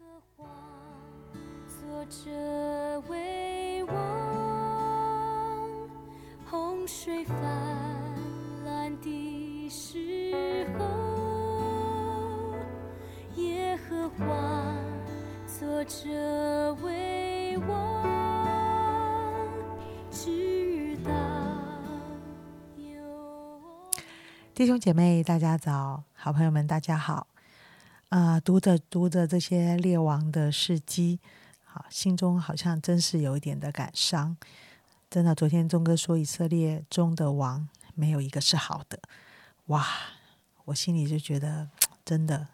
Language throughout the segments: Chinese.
和华作者为王，洪水泛滥的时候，耶和华作者为王，直到有。弟兄姐妹，大家早！好朋友们，大家好！啊、读着读着这些列王的事迹，好，心中好像真是有一点的感伤。真的，昨天钟哥说以色列中的王没有一个是好的，哇！我心里就觉得，真的，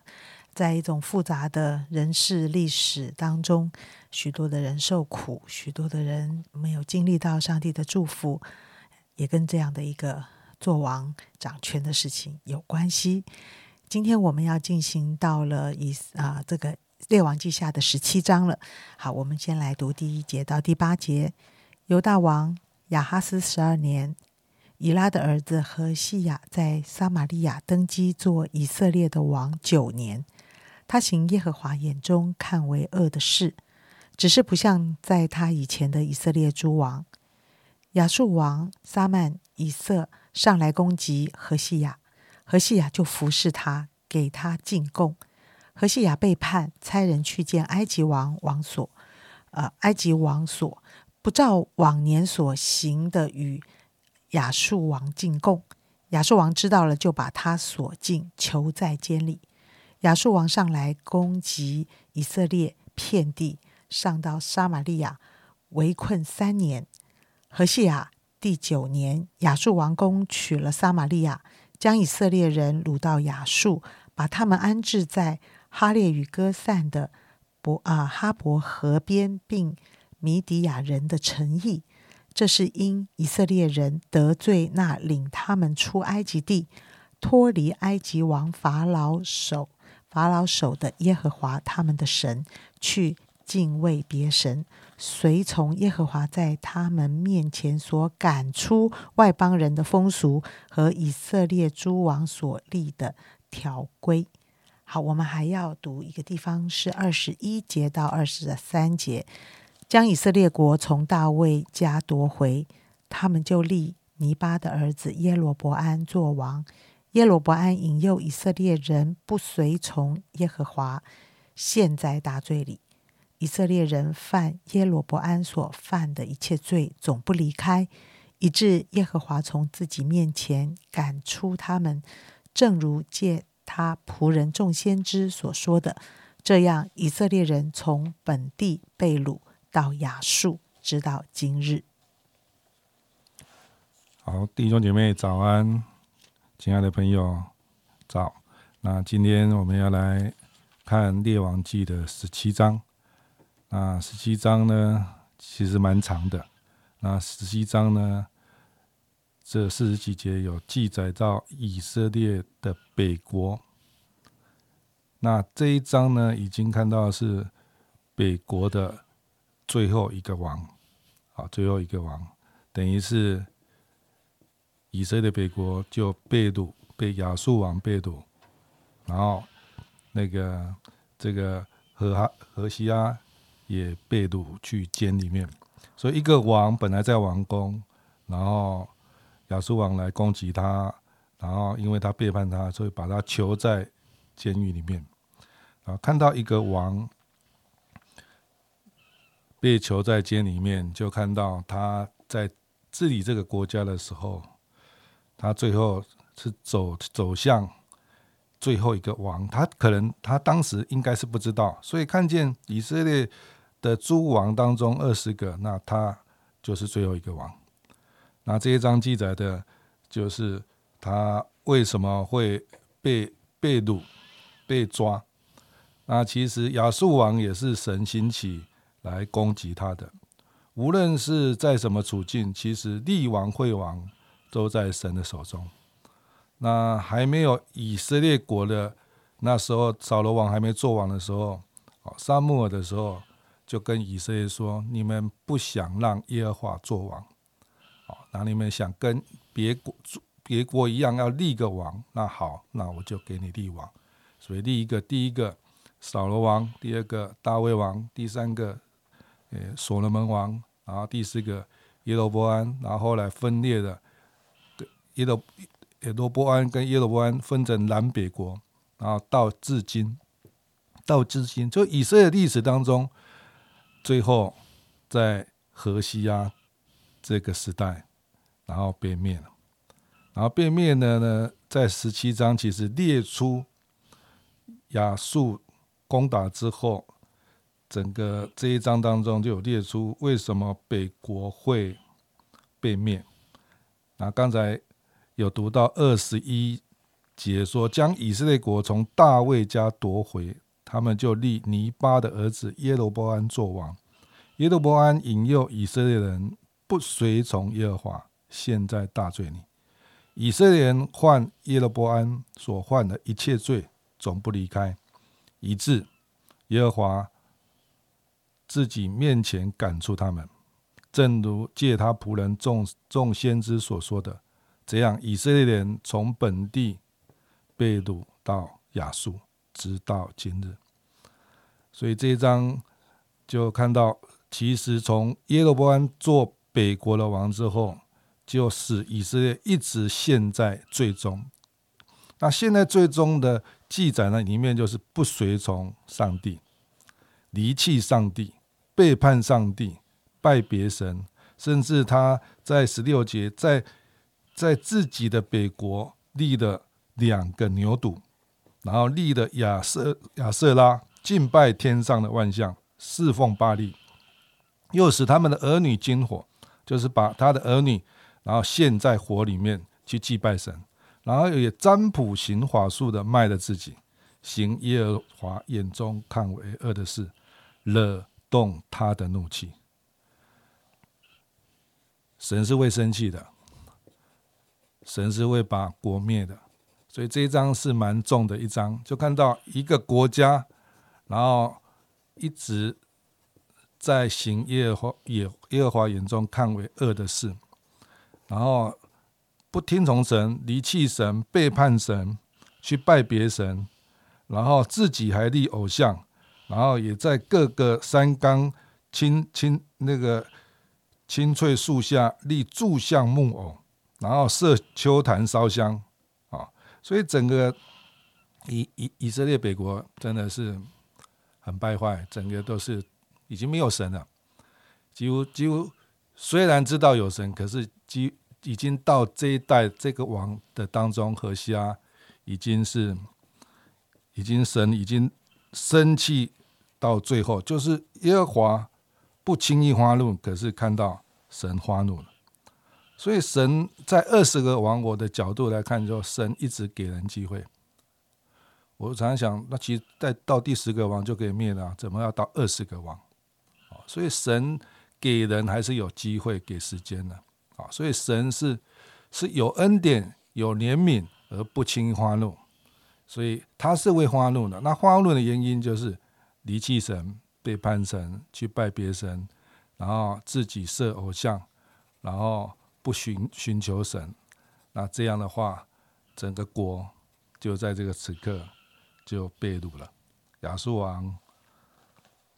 在一种复杂的人事历史当中，许多的人受苦，许多的人没有经历到上帝的祝福，也跟这样的一个做王掌权的事情有关系。今天我们要进行到了以啊、这个列王记下的十七章了。好，我们先来读第一节到第八节。犹大王亚哈斯十二年，以拉的儿子何西雅在撒玛利亚登基做以色列的王九年。他行耶和华眼中看为恶的事，只是不像在他以前的以色列诸王。亚述王撒曼以色上来攻击何西雅，何西雅就服侍他，给他进贡。何西雅背叛，差人去见埃及王王所，呃，埃及王所不照往年所行的与亚述王进贡。亚述王知道了，就把他锁进，囚在监里。亚述王上来攻击以色列遍地，上到撒玛利亚，围困三年。何西雅第九年，亚述王攻取了撒玛利亚，将以色列人掳到亚述，把他们安置在哈列与哥散的伯啊哈伯河边，并米底亚人的城邑。这是因以色列人得罪那领他们出埃及地、脱离埃及王法老手法老手的耶和华他们的神，去敬畏别神，随从耶和华在他们面前所赶出外邦人的风俗和以色列诸王所立的条规。好，我们还要读一个地方是二十一节到二十三节，将以色列国从大卫家夺回，他们就立尼巴的儿子耶罗伯安做王。耶罗伯安引诱以色列人不随从耶和华，陷在大罪里。以色列人犯耶罗伯安所犯的一切罪，总不离开，以致耶和华从自己面前赶出他们，正如借他仆人众先知所说的。这样，以色列人从本地被掳到亚述，直到今日。好，弟兄姐妹早安，亲爱的朋友早。那今天我们要来看《列王记》的十七章。那十七章呢，其实蛮长的。那十七章呢，这四十几节有记载到以色列的北国。那这一章呢，已经看到是北国的最后一个王，啊，最后一个王，等于是以色列北国就被掳，被亚述王被掳，然后那个这个何哈何西阿也被掳去监里面，所以一个王本来在王宫，然后亚述王来攻击他，然后因为他背叛他，所以把他囚在监狱里面。啊，看到一个王被囚在监里面，就看到他在治理这个国家的时候，他最后是走走向最后一个王。他可能他当时应该是不知道，所以看见以色列的诸王当中二十个，那他就是最后一个王。那这一章记载的就是他为什么会被被掳、被抓。那其实亚述王也是神兴起来攻击他的，无论是在什么处境，其实立王、会王都在神的手中。那还没有以色列国的那时候，扫罗王还没做王的时候，哦，沙穆尔的时候，就跟以色列说：“你们不想让耶和华做王，哦，那你们想跟别国别国一样要立个王，那好，那我就给你立王。所以立一个第一个。扫罗王，第二个大卫王，第三个呃所罗门王，然后第四个耶罗波安，然后后来分裂的耶罗耶罗波安跟耶罗波安分成南北国，然后到至今，到至今，就以色列历史当中，最后在河西亚这个时代，然后被灭了，然后被灭的呢，在十七章其实列出亚述攻打之后，整个这一章当中就有列出为什么北国会被灭。那刚才有读到二十一节说，将以色列国从大卫家夺回，他们就立尼巴的儿子耶罗波安做王。耶罗波安引诱以色列人不随从耶和华，现在大罪里。以色列人犯耶罗波安所犯的一切罪，总不离开，以致耶和华自己面前赶出他们。正如借他仆人众众先知所说的，这样以色列人从本地被掳到亚述，直到今日。所以这一章就看到。其实从耶罗波安做北国的王之后，就使以色列一直陷在最终。那现在最终的记载呢，里面就是不随从上帝，离弃上帝，背叛上帝，拜别神，甚至他在十六节，在在自己的北国立了两个牛犊，然后立了亚瑟亚瑟拉，敬拜天上的万象，侍奉巴利。又使他们的儿女金火，就是把他的儿女，然后献在火里面去祭拜神，然后也占卜行法术的卖了自己，行耶和华眼中看为恶的事，惹动他的怒气。神是会生气的，神是会把国灭的，所以这一章是蛮重的一章，就看到一个国家，然后一直。在行耶和华耶耶和华眼中看为恶的事，然后不听从神，离弃神，背叛神，去拜别神，然后自己还立偶像，然后也在各个山冈青青那个青翠树下立柱像木偶，然后设秋坛烧香，所以整个以以以色列北国真的是很败坏，整个都是。已经没有神了，几乎几乎虽然知道有神，可是几已经到这一代这个王的当中，何西阿已经是已经神已经生气到最后，就是耶和华不轻易发怒，可是看到神发怒了。所以神在二十个王国的角度来看，就神一直给人机会。我常常想，那其实在到第十个王就可以灭了，怎么要到二十个王？所以神给人还是有机会、给时间的啊！所以神是是有恩典、有怜悯而不轻易发怒，所以他是会发怒的。那发怒的原因就是离弃神、背叛神、去拜别神，然后自己设偶像，然后不寻寻求神。那这样的话，整个国就在这个此刻就被掳了。亚述王。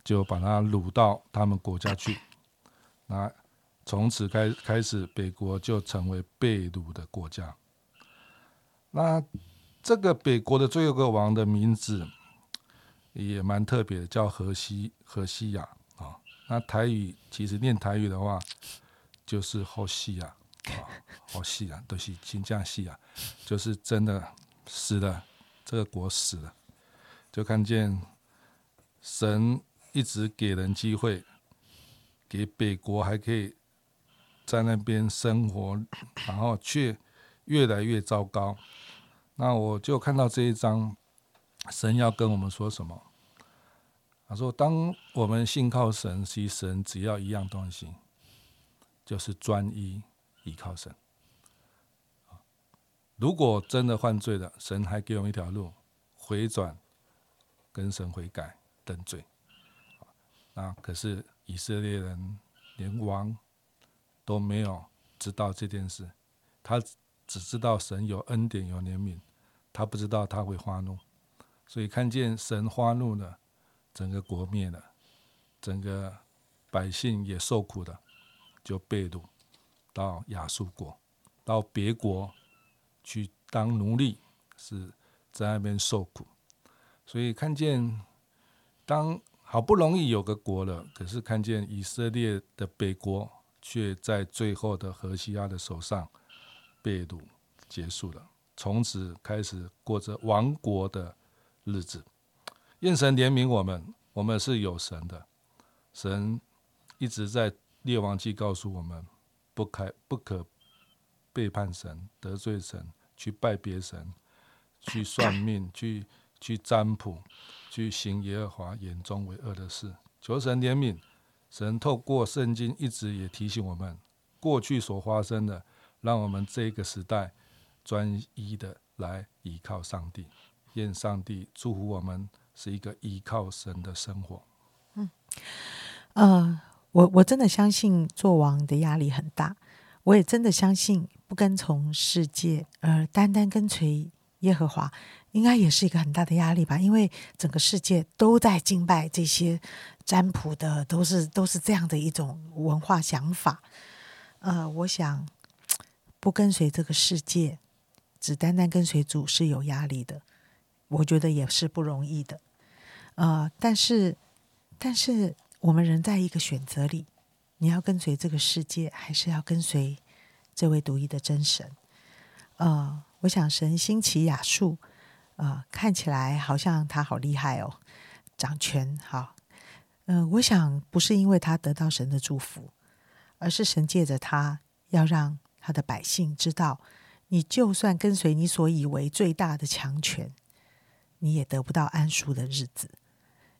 就把他掳到他们国家去，那从此开开始，北国就成为被掳的国家。那这个北国的最后一个王的名字也蛮特别的，叫河西河西亚啊。那台语其实念台语的话，就是后西亚啊，后西亚都是新疆西亚，就是真的死了，这个国死了，就看见神。一直给人机会，给北国还可以在那边生活，然后却越来越糟糕。那我就看到这一章，神要跟我们说什么？他说：“当我们信靠神，其实神只要一样东西，就是专一依靠神。如果真的犯罪了，神还给我们一条路，回转，跟神悔改，等罪。”啊！可是以色列人连王都没有知道这件事，他只知道神有恩典有怜悯，他不知道他会发怒，所以看见神发怒了，整个国灭了，整个百姓也受苦的，就被掳到亚述国，到别国去当奴隶，是在那边受苦。所以看见，当好不容易有个国了，可是看见以色列的北国却在最后的何西阿的手上被掳结束了，从此开始过着亡国的日子。愿神怜悯我们，我们是有神的，神一直在列王记告诉我们，不开不可背叛神、得罪神、去拜别神、去算命、去。去占卜，去行耶和华眼中为恶的事，求神怜悯。神透过圣经一直也提醒我们，过去所发生的，让我们这个时代专一的来依靠上帝。愿上帝祝福我们是一个依靠神的生活。嗯，呃，我我真的相信做王的压力很大，我也真的相信不跟从世界，而单单跟随耶和华。应该也是一个很大的压力吧，因为整个世界都在敬拜这些占卜的，都是都是这样的一种文化想法。呃，我想 不跟随这个世界，只单单跟随主是有压力的，我觉得也是不容易的。呃，但是但是我们人在一个选择里，你要跟随这个世界，还是要跟随这位独一的真神？呃，我想神兴起亚述。啊，看起来好像他好厉害哦，掌权好。嗯，我想不是因为他得到神的祝福，而是神借着他要让他的百姓知道，你就算跟随你所以为最大的强权，你也得不到安舒的日子。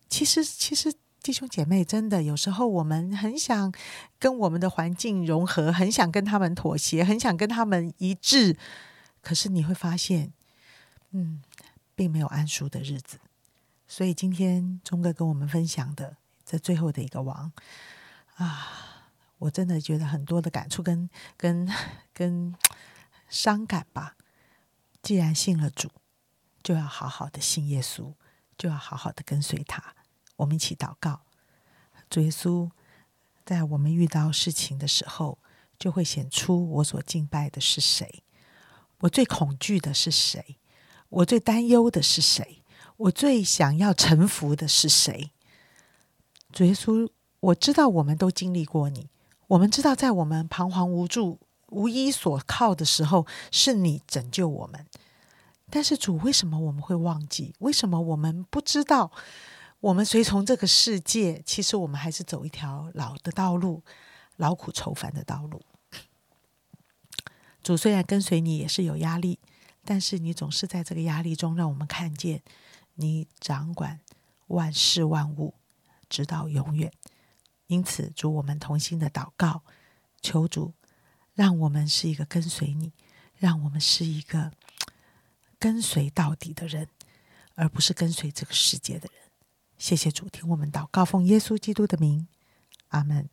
其实，其实弟兄姐妹，真的有时候我们很想跟我们的环境融合，很想跟他们妥协，很想跟他们一致，可是你会发现，嗯。并没有安舒的日子，所以今天钟哥跟我们分享的这最后的一个王啊，我真的觉得很多的感触跟跟 跟伤感吧。既然信了主，就要好好的信耶稣，就要好好的跟随他。我们一起祷告，主耶稣，在我们遇到事情的时候，就会显出我所敬拜的是谁，我最恐惧的是谁。我最担忧的是谁？我最想要臣服的是谁？主耶稣，我知道我们都经历过你，我们知道在我们彷徨无助、无依所靠的时候，是你拯救我们。但是主，为什么我们会忘记？为什么我们不知道？我们随从这个世界，其实我们还是走一条老的道路，劳苦愁烦的道路。主虽然跟随你也是有压力。但是你总是在这个压力中，让我们看见你掌管万事万物，直到永远。因此，主我们同心的祷告，求主让我们是一个跟随你，让我们是一个 跟随到底的人，而不是跟随这个世界的人。谢谢主，听我们祷告，奉耶稣基督的名，阿门。